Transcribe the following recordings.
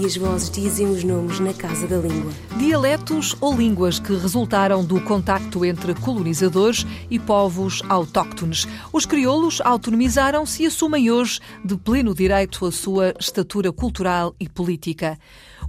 e as vozes dizem os nomes na casa da língua. Dialetos ou línguas que resultaram do contacto entre colonizadores e povos autóctones. Os crioulos autonomizaram-se e assumem hoje de pleno direito a sua estatura cultural e política.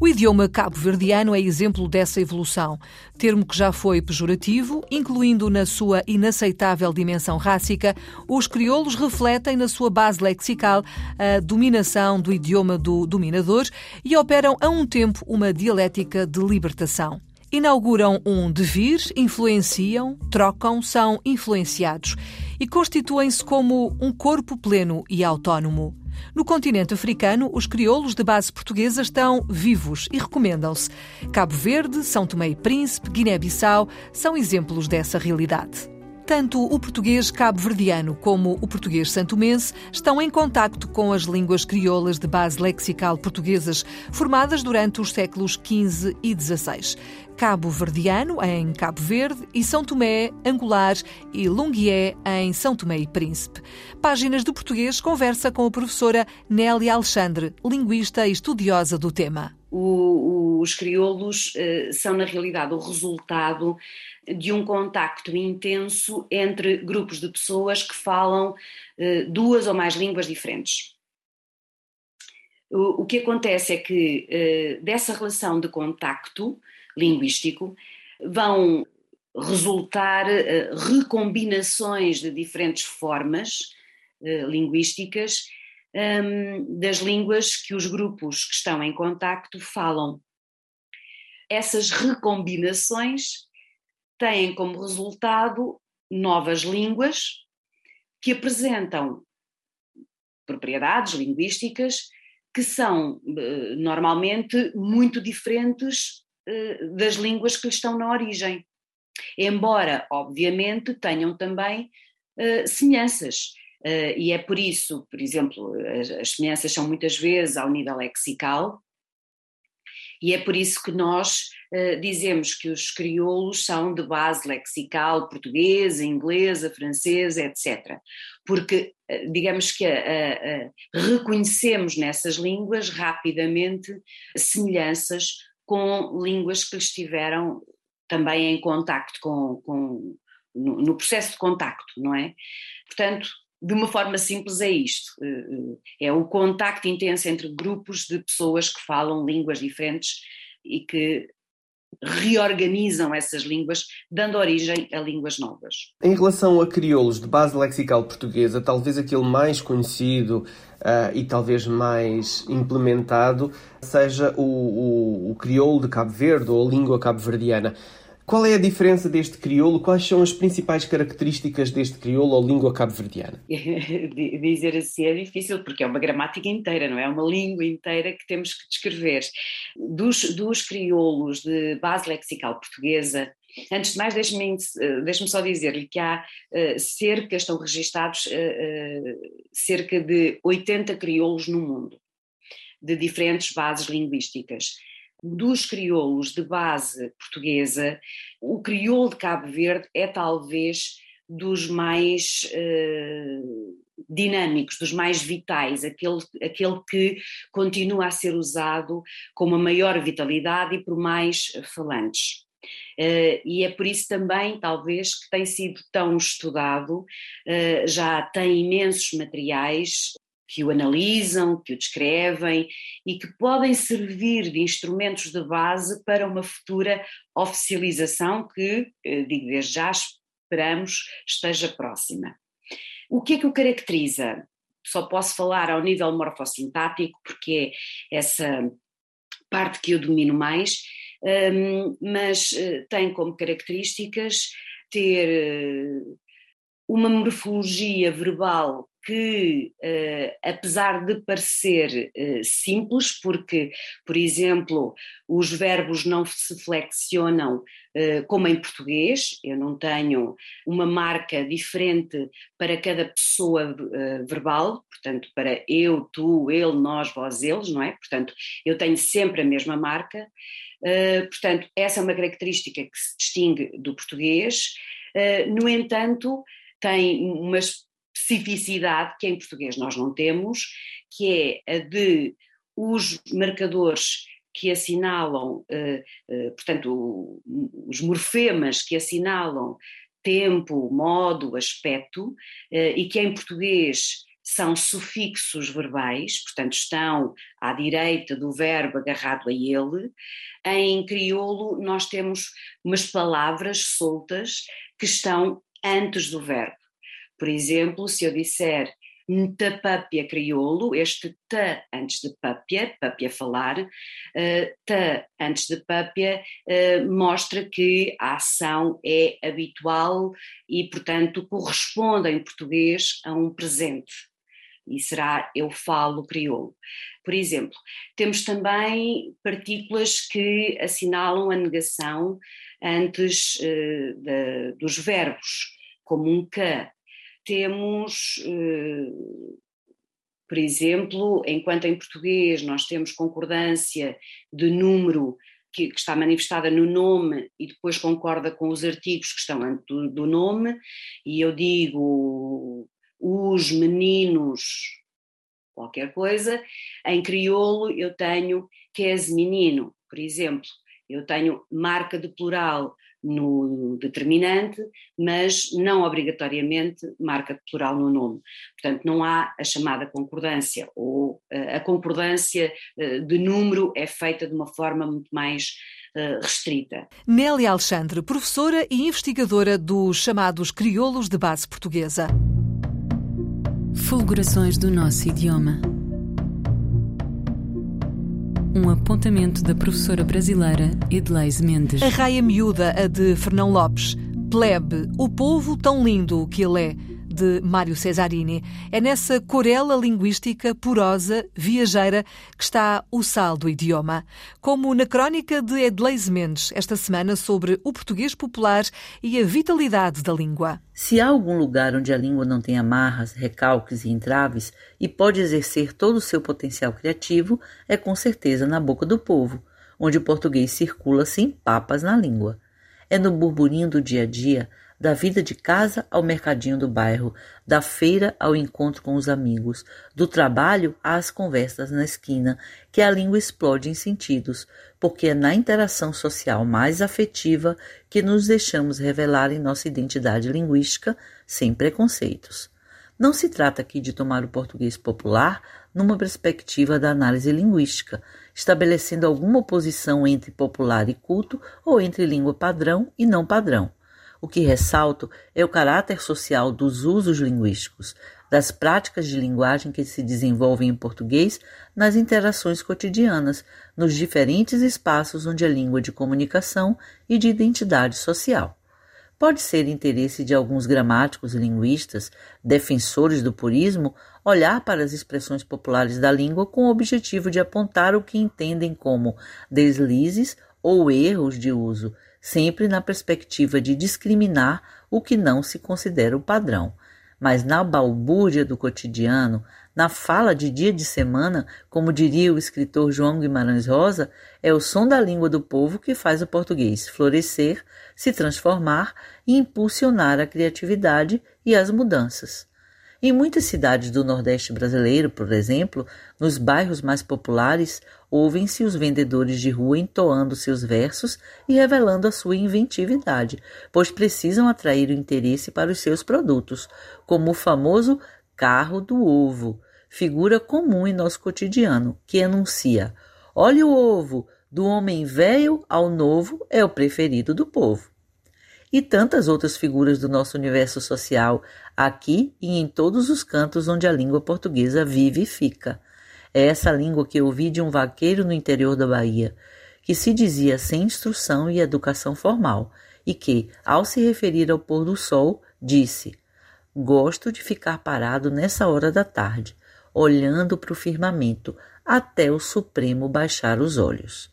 O idioma cabo-verdiano é exemplo dessa evolução, termo que já foi pejorativo, incluindo na sua inaceitável dimensão rássica, os crioulos refletem na sua base lexical a dominação do idioma do dominador e operam a um tempo uma dialética de libertação inauguram um devir, influenciam, trocam, são influenciados e constituem-se como um corpo pleno e autónomo. No continente africano, os crioulos de base portuguesa estão vivos e recomendam-se. Cabo Verde, São Tomé e Príncipe, Guiné-Bissau são exemplos dessa realidade. Tanto o português cabo-verdiano como o português santomense estão em contacto com as línguas crioulas de base lexical portuguesas, formadas durante os séculos XV e XVI. Cabo-verdiano em Cabo Verde e São Tomé, Angular e Lunguié em São Tomé e Príncipe. Páginas do Português conversa com a professora Nélia Alexandre, linguista e estudiosa do tema. O, os crioulos uh, são, na realidade, o resultado de um contacto intenso entre grupos de pessoas que falam uh, duas ou mais línguas diferentes. O, que acontece é que uh, dessa relação de contacto linguístico vão resultar recombinações de diferentes formas linguísticas um, das línguas que os grupos que estão em contacto falam. Essas recombinações têm como resultado novas línguas que apresentam propriedades linguísticas que são eh, normalmente muito diferentes eh, das línguas que estão na origem. Embora, obviamente, tenham também eh, semelhanças. e é por isso, por exemplo, as, as semelhanças são muitas vezes ao nível lexical, e é por isso que nós uh, dizemos que os crioulos são de base lexical portuguesa, inglesa, francesa, etc. Porque, uh, digamos que uh, reconhecemos nessas línguas rapidamente semelhanças com línguas que estiveram também em contacto com, com no, no processo de contacto, não é? Portanto, de uma forma simples, é isto: eh, eh, é o contacto intenso entre grupos de pessoas que falam línguas diferentes e que reorganizam essas línguas, dando origem a línguas novas. Em relação a crioulos de base lexical portuguesa, talvez aquele mais conhecido uh, e talvez mais implementado seja o, o, o crioulo de Cabo Verde ou a língua cabo-verdiana. Qual é a diferença deste crioulo? Quais são as principais características deste crioulo ou língua cabo-verdiana? Dizer assim é difícil porque é uma gramática inteira, não é? Uma língua inteira que temos que descrever. Dos, dos crioulos de base lexical portuguesa, Antes de mais, deixe-me deixe só dizer-lhe que há uh, cerca, estão registados uh, cerca de 80 crioulos no mundo, de diferentes bases linguísticas dos crioulos de base portuguesa, o crioulo de Cabo Verde é talvez dos mais uh, dinâmicos, dos mais vitais, aquele, aquele que continua a ser usado com uma maior vitalidade e por mais falantes. Uh, e é por isso também, talvez, que tem sido tão estudado, uh, já tem imensos materiais que o analisam, que o descrevem e que podem servir de instrumentos de base para uma futura oficialização que, eh, digo desde já, esperamos esteja próxima. O que é que o caracteriza? Só posso falar ao nível morfossintático, porque é essa parte que eu domino mais, hum, mas eh, tem como características ter eh, uma morfologia verbal que, uh, apesar de parecer uh, simples, porque, por exemplo, os verbos não se flexionam uh, como em português, eu não tenho uma marca diferente para cada pessoa verbal, portanto, para eu, tu, ele, nós, vós, eles, não é? Portanto, eu tenho sempre a mesma marca. portanto, essa é uma característica que se distingue do português. no entanto, tem umas especificidade que em português nós não temos, que é a de os marcadores que assinalam, uh, uh, portanto, os morfemas que assinalam tempo, modo, aspecto, uh, e que em português são sufixos verbais, portanto, estão à direita do verbo agarrado a ele. Em crioulo, nós temos umas palavras soltas que estão antes do verbo. Por exemplo, se eu disser Ntapapia crioulo, este ta antes de papia, papia falar, uh, ta antes de papia uh, mostra que a ação é habitual e, portanto, corresponde em português a um presente. E será eu falo crioulo. Por exemplo, temos também partículas que assinalam a negação antes uh, de, dos verbos, como um ca temos, eh, por exemplo, enquanto em português nós temos concordância de número que, que, está manifestada no nome e depois concorda com os artigos que estão antes do, do nome, e eu digo os meninos, qualquer coisa, em crioulo eu tenho que és menino, por exemplo, eu tenho marca de plural no determinante, mas não obrigatoriamente marca plural no nome. Portanto, não há a chamada concordância, ou uh, a concordância uh, de número é feita de uma forma muito mais uh, restrita. Nélia Alexandre, professora e investigadora dos chamados crioulos de base portuguesa. Fulgurações do nosso idioma um apontamento da professora brasileira Edleise Mendes. A raia miúda, a de Fernão Lopes. Plebe, o povo tão lindo que ele é de Mário Cesarini. É nessa corela linguística porosa, viajeira, que está o sal do idioma. Como na crónica de Edleise Mendes, esta semana, sobre o português popular e a vitalidade da língua. Se há algum lugar onde a língua não tem amarras, recalques e entraves e pode exercer todo o seu potencial criativo, é com certeza na boca do povo, onde o português circula sem papas na língua. É no burburinho do dia a dia, da vida de casa ao mercadinho do bairro, da feira ao encontro com os amigos, do trabalho às conversas na esquina, que a língua explode em sentidos, porque é na interação social mais afetiva que nos deixamos revelar em nossa identidade linguística sem preconceitos. Não se trata aqui de tomar o português popular numa perspectiva da análise linguística, estabelecendo alguma oposição entre popular e culto ou entre língua padrão e não padrão. O que ressalto é o caráter social dos usos linguísticos, das práticas de linguagem que se desenvolvem em português nas interações cotidianas, nos diferentes espaços onde a língua de comunicação e de identidade social. Pode ser interesse de alguns gramáticos e linguistas, defensores do purismo, olhar para as expressões populares da língua com o objetivo de apontar o que entendem como deslizes ou erros de uso, sempre na perspectiva de discriminar o que não se considera o padrão. Mas na balbúrdia do cotidiano, na fala de dia de semana, como diria o escritor João Guimarães Rosa, é o som da língua do povo que faz o português florescer, se transformar e impulsionar a criatividade e as mudanças. Em muitas cidades do Nordeste brasileiro, por exemplo, nos bairros mais populares, ouvem-se os vendedores de rua entoando seus versos e revelando a sua inventividade, pois precisam atrair o interesse para os seus produtos, como o famoso carro do ovo, figura comum em nosso cotidiano, que anuncia: olha o ovo, do homem velho ao novo é o preferido do povo e tantas outras figuras do nosso universo social, aqui e em todos os cantos onde a língua portuguesa vive e fica. É essa língua que ouvi de um vaqueiro no interior da Bahia, que se dizia sem instrução e educação formal, e que, ao se referir ao pôr do sol, disse: Gosto de ficar parado nessa hora da tarde, olhando para o firmamento até o Supremo baixar os olhos.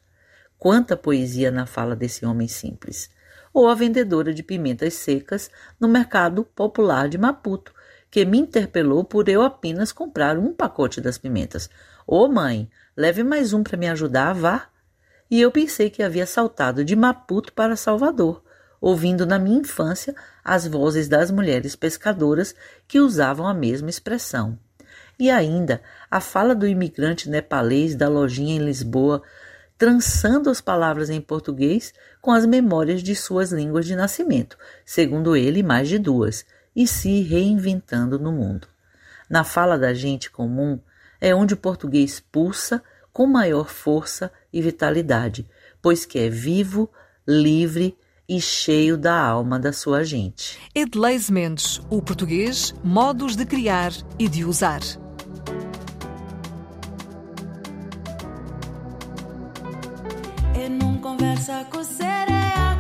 Quanta poesia na fala desse homem simples! Ou a vendedora de pimentas secas no mercado popular de Maputo, que me interpelou por eu apenas comprar um pacote das pimentas. Ô oh, mãe, leve mais um para me ajudar vá. E eu pensei que havia saltado de Maputo para Salvador, ouvindo na minha infância as vozes das mulheres pescadoras que usavam a mesma expressão. E ainda a fala do imigrante nepalês da lojinha em Lisboa, trançando as palavras em português com as memórias de suas línguas de nascimento, segundo ele, mais de duas, e se reinventando no mundo. Na fala da gente comum é onde o português pulsa com maior força e vitalidade, pois que é vivo, livre e cheio da alma da sua gente. Edleis Mendes, o português, modos de criar e de usar. Não conversa com sereia,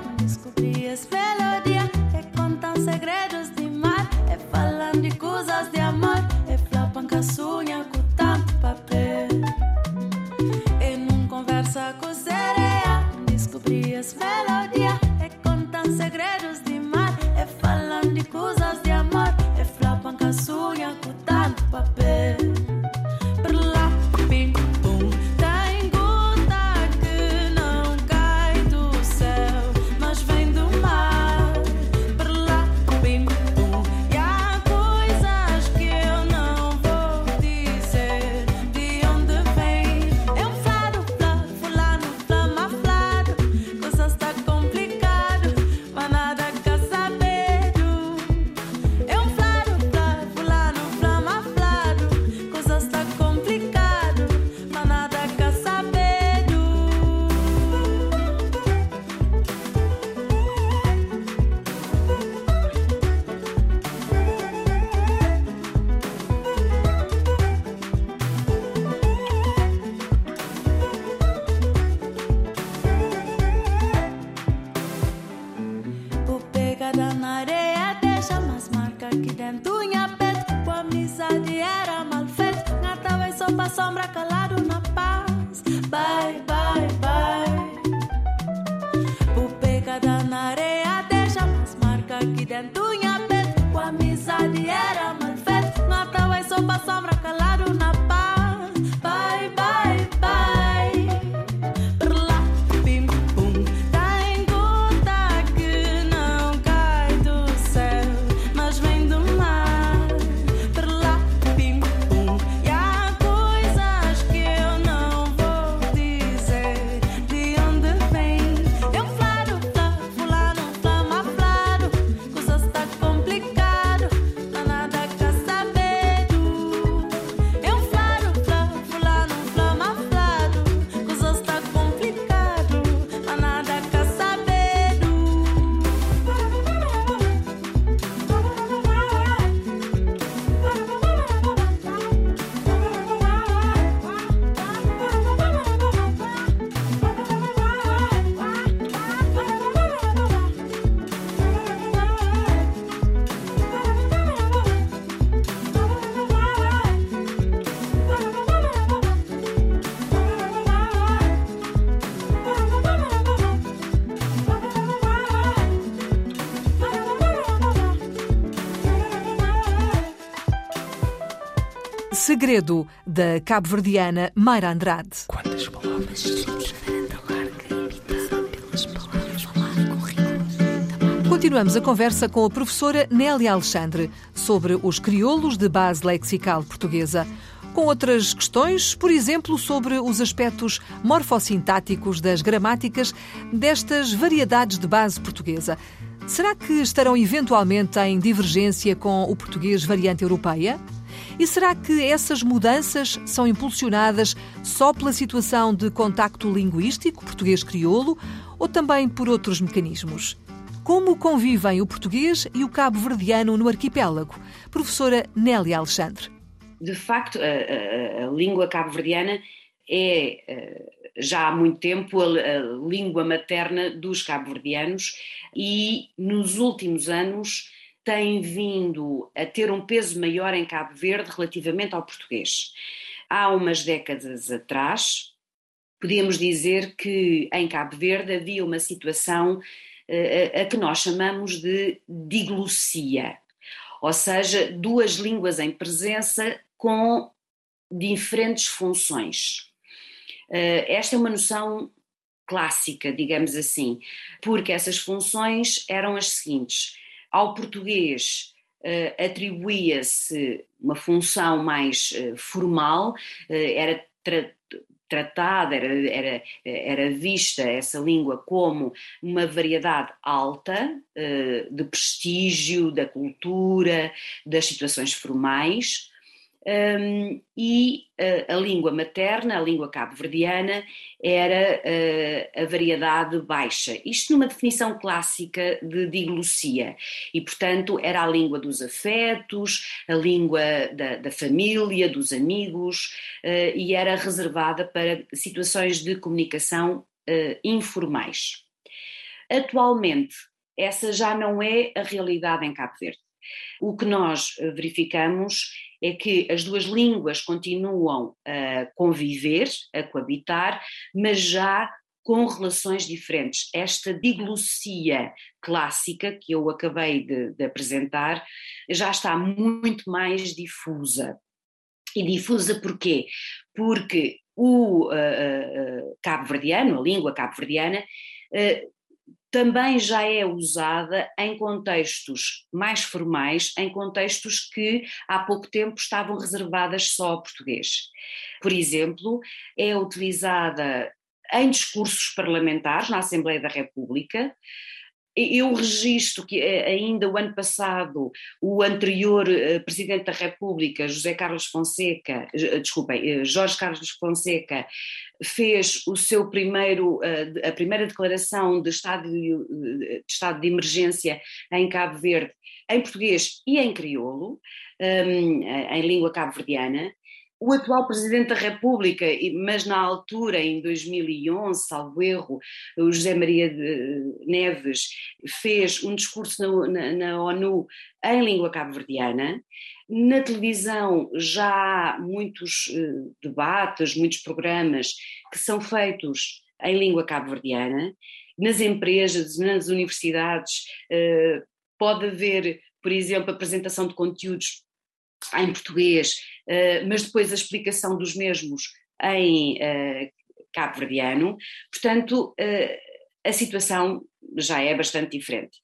Segredo, da cabo-verdiana Mayra Andrade. Quantas palavras? Continuamos a conversa com a professora Nélia Alexandre sobre os crioulos de base lexical portuguesa. Com outras questões, por exemplo, sobre os aspectos morfossintáticos das gramáticas destas variedades de base portuguesa. Será que estarão eventualmente em divergência com o português variante europeia? E será que essas mudanças são impulsionadas só pela situação de contacto linguístico português-crioulo ou também por outros mecanismos? Como convivem o português e o cabo-verdiano no arquipélago? Professora Nélia Alexandre. De facto, a, a- a língua cabo-verdiana é eh, já há muito tempo a, a língua materna dos cabo-verdianos e nos últimos anos tem vindo a ter um peso maior em Cabo Verde relativamente ao português. Há umas décadas atrás, podíamos dizer que em Cabo Verde havia uma situação uh, a que nós chamamos de diglossia, ou seja, duas línguas em presença com diferentes funções. Uh, esta é uma noção clássica, digamos assim, porque essas funções eram as seguintes: ao português uh, atribuía-se uma função mais uh, formal, era tra tratada, era, era, era vista essa língua como uma variedade alta de prestígio, da cultura, das situações formais um, e a, a, língua materna, a língua cabo-verdiana, era uh, a variedade baixa. Isto numa definição clássica de diglossia. E, portanto, era a língua dos afetos, a língua da, da família, dos amigos, uh, e era reservada para situações de comunicação uh, informais. Atualmente, essa já não é a realidade em Cabo Verde. O que nós verificamos é que as duas línguas continuam a conviver, a coabitar, mas já com relações diferentes. Esta diglossia clássica que eu acabei de, de apresentar já está muito mais difusa. E difusa porquê? Porque o uh, uh, cabo-verdiano, a língua cabo-verdiana, uh, também já é usada em contextos mais formais, em contextos que há pouco tempo estavam reservadas só ao português. Por exemplo, é utilizada em discursos parlamentares na Assembleia da República, eu registro que eh, ainda o ano passado o anterior eh, Presidente da República, José Carlos Fonseca, eh, desculpem, Jorge Carlos Fonseca, fez o seu primeiro, a primeira declaração de estado de, de estado de emergência em Cabo Verde, em português e em crioulo, em língua cabo-verdiana, o atual Presidente da República, mas na altura, em 2011, salvo erro, o José Maria Neves fez um discurso na, na, na ONU em língua cabo-verdiana. Na televisão já há muitos uh, debates, muitos programas que são feitos em língua cabo-verdiana. Nas empresas, nas universidades, uh, pode haver, por exemplo, apresentação de conteúdos em português, eh, mas depois a explicação dos mesmos em eh, cabo-verdiano. Portanto, eh, a situação já é bastante diferente.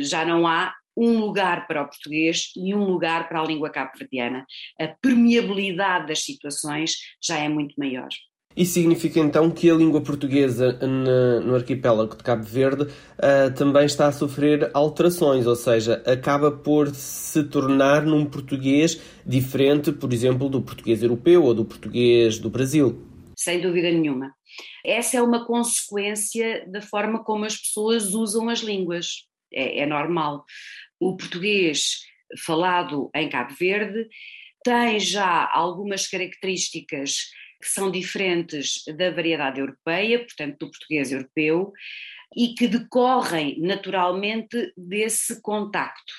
Já não há um lugar para o português e um lugar para a língua cabo-verdiana. A permeabilidade das situações já é muito maior. Isso significa então que a língua portuguesa no arquipélago de Cabo Verde uh, também está a sofrer alterações, ou seja, acaba por se tornar num português diferente, por exemplo, do português europeu ou do português do Brasil. Sem dúvida nenhuma. Essa é uma consequência da forma como as pessoas usam as línguas. É, é normal. O português falado em Cabo Verde tem já algumas características que são diferentes da variedade europeia, portanto, do português europeu, e que decorrem naturalmente desse contacto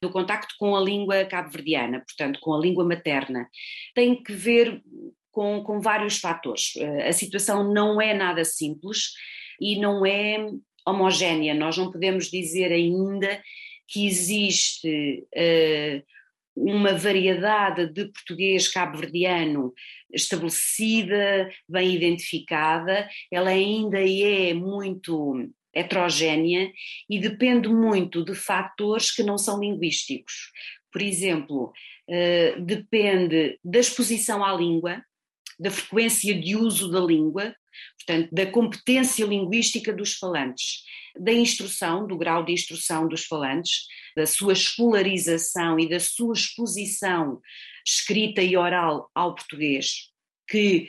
do contacto com a língua cabo-verdiana, portanto, com a língua materna. Tem que ver com, com vários fatores. Eh, a situação não é nada simples e não é homogénea. Nós não podemos dizer ainda que existe uh, uma variedade de português cabo-verdiano estabelecida, bem identificada, ela ainda é muito heterogénea e depende muito de fatores que não são linguísticos. Por exemplo, eh, depende da exposição à língua, da frequência de uso da língua, portanto, da competência linguística dos falantes, da instrução, do grau de instrução dos falantes, da sua escolarização e da sua exposição escrita e oral ao português, que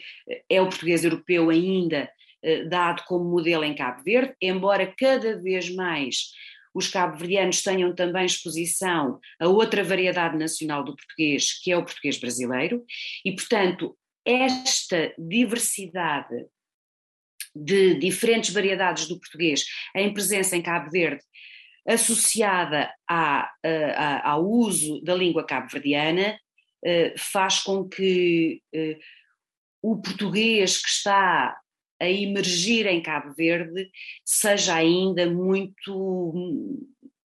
é o português europeu ainda eh, dado como modelo em Cabo Verde, embora cada vez mais os cabo-verdianos tenham também exposição a outra variedade nacional do português, que é o português brasileiro, e, portanto, esta diversidade de diferentes variedades do português em presença em Cabo Verde associada à, à, ao uso da língua cabo-verdiana, faz com que o português que está a emergir em Cabo Verde seja ainda muito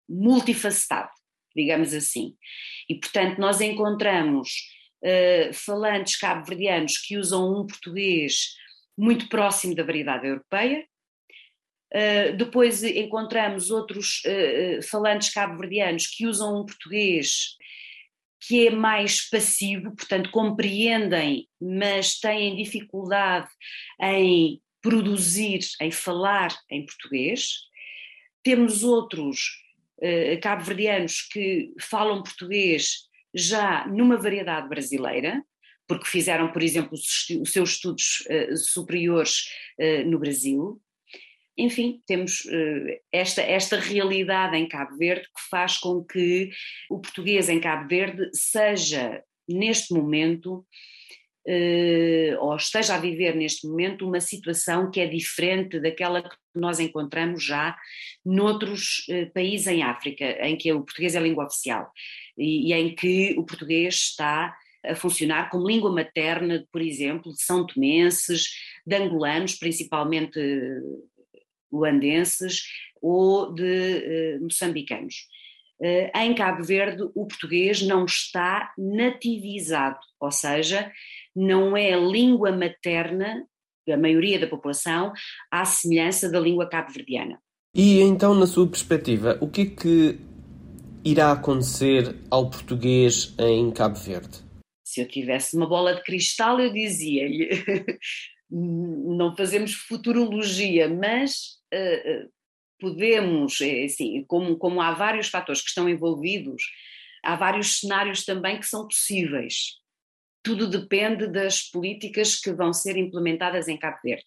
multifacetado, digamos assim. E, portanto, nós encontramos falantes cabo-verdianos que usam um português muito próximo da variedade europeia. Uh, depois encontramos outros uh, falantes cabo-verdianos que usam um português que é mais passivo, portanto, compreendem, mas têm dificuldade em produzir, em falar em português. Temos outros uh, cabo-verdianos que falam português já numa variedade brasileira, porque fizeram, por exemplo, os, seus estudos uh, superiores uh, no Brasil. Enfim, temos uh, esta, esta realidade em Cabo Verde que faz com que o português em Cabo Verde seja, neste momento, ou esteja a viver neste momento uma situação que é diferente daquela que nós encontramos já noutros países em África, em que o português é a língua oficial e, e em que o português está a funcionar como língua materna, por exemplo, de são tomenses, de angolanos, principalmente luandenses ou de uh, moçambicanos. Uh, em Cabo Verde, o português não está nativizado, ou seja, não é língua materna da maioria da população, à semelhança da língua cabo-verdiana. E então, na sua perspectiva, o que é que irá acontecer ao português em Cabo Verde? Se eu tivesse uma bola de cristal, eu dizia-lhe: não fazemos futurologia, mas uh, podemos, é assim, como, como há vários fatores que estão envolvidos, há vários cenários também que são possíveis. Tudo depende das políticas que vão ser implementadas em Cabo Verde.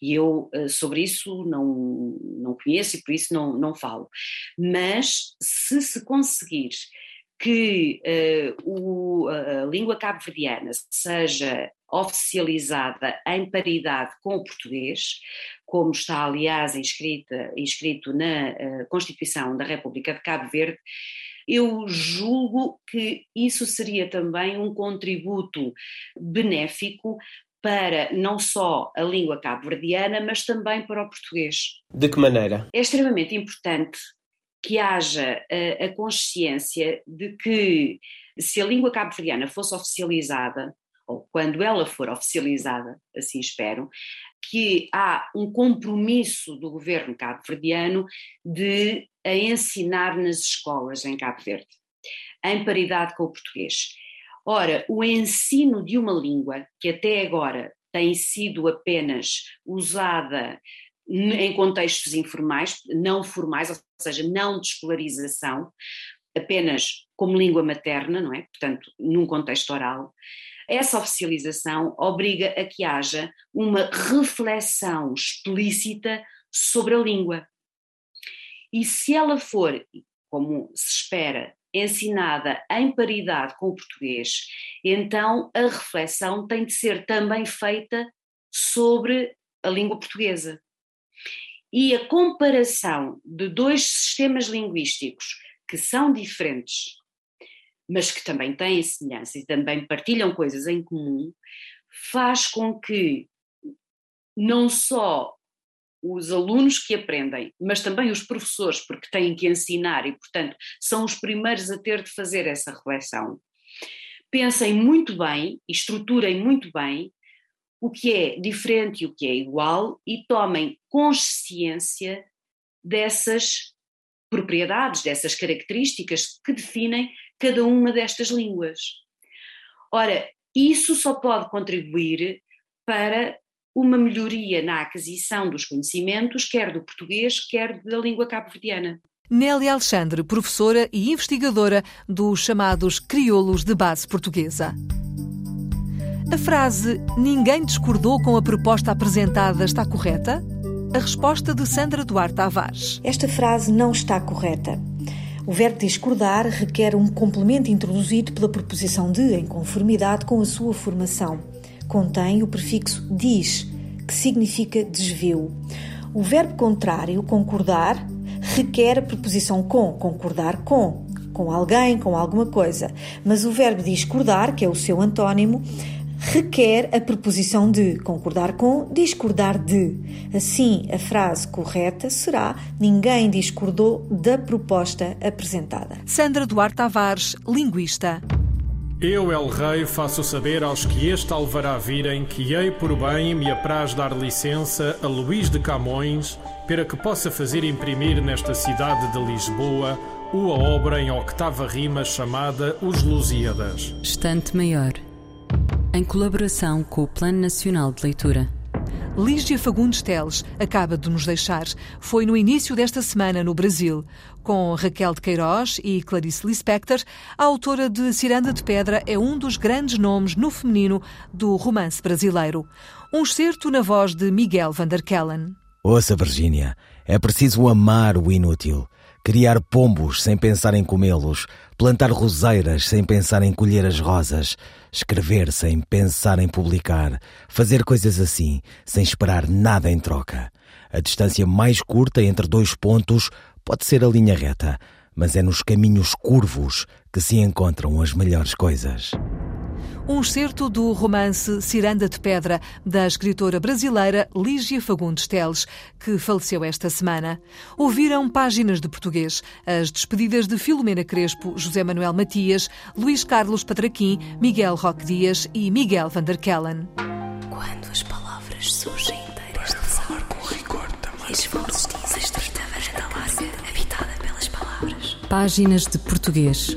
E eu sobre isso não, não conheço e por isso não, não falo. Mas se se conseguir que uh, o, a língua cabo-verdiana seja oficializada em paridade com o português, como está aliás inscrita, inscrito na uh, Constituição da República de Cabo Verde, eu julgo que isso seria também um contributo benéfico para não só a língua cabo-verdiana, mas também para o português. De que maneira? É extremamente importante que haja a, a consciência de que se a língua cabo-verdiana fosse oficializada, ou quando ela for oficializada, assim espero, que há um compromisso do governo cabo-verdiano de a ensinar nas escolas em Cabo Verde, em paridade com o português. Ora, o ensino de uma língua que até agora tem sido apenas usada em contextos informais, não formais, ou seja, não de escolarização, apenas como língua materna, não é? Portanto, num contexto oral. Essa oficialização obriga a que haja uma reflexão explícita sobre a língua. E se ela for, como se espera, ensinada em paridade com o português, então a reflexão tem de ser também feita sobre a língua portuguesa. E a comparação de dois sistemas linguísticos que são diferentes, mas que também têm semelhança e também partilham coisas em comum, faz com que não só os alunos que aprendem, mas também os professores, porque têm que ensinar e, portanto, são os primeiros a ter de fazer essa reflexão. Pensem muito bem e estruturem muito bem o que é diferente e o que é igual e tomem consciência dessas propriedades, dessas características que definem cada uma destas línguas. Ora, isso só pode contribuir para uma melhoria na aquisição dos conhecimentos, quer do português, quer da língua cabo-verdiana. Nélia Alexandre, professora e investigadora dos chamados crioulos de base portuguesa. A frase Ninguém discordou com a proposta apresentada está correta? A resposta de Sandra Duarte Tavares. Esta frase não está correta. O verbo discordar requer um complemento introduzido pela preposição de, em conformidade com a sua formação. Contém o prefixo dis, que significa desvio. O verbo contrário, concordar, requer a preposição com, concordar com, com alguém, com alguma coisa. Mas o verbo discordar, que é o seu antônimo, requer a preposição de concordar com, discordar de. Assim, a frase correta será: Ninguém discordou da proposta apresentada. Sandra Duarte Tavares, linguista. Eu, El Rei, faço saber aos que este alvará virem que hei por bem me apraz dar licença a Luís de Camões para que possa fazer imprimir nesta cidade de Lisboa uma obra em octava rima chamada Os Lusíadas. Estante Maior. Em colaboração com o Plano Nacional de Leitura. Lígia Fagundes Teles acaba de nos deixar. Foi no início desta semana no Brasil. Com Raquel de Queiroz e Clarice Lispector, a autora de Ciranda de Pedra é um dos grandes nomes no feminino do romance brasileiro. Um excerto na voz de Miguel van der Kellen. Ouça, Virgínia, é preciso amar o inútil, criar pombos sem pensar em comê-los, plantar roseiras sem pensar em colher as rosas, escrever sem pensar em publicar, fazer coisas assim, sem esperar nada em troca. A distância mais curta entre dois pontos pode ser a linha reta, mas é nos caminhos curvos que se encontram as melhores coisas. Um excerto do romance Ciranda de Pedra, da escritora brasileira Lígia Fagundes Teles, que faleceu esta semana. Ouviram páginas de português, as despedidas de Filomena Crespo, José Manuel Matias, Luís Carlos Patraquim, Miguel Roque Dias e Miguel van der Kellen. Quando as palavras surgem inteiras de falar com rigor também. Esforços de estreita varanda larga, habitada pelas palavras. Páginas de Português.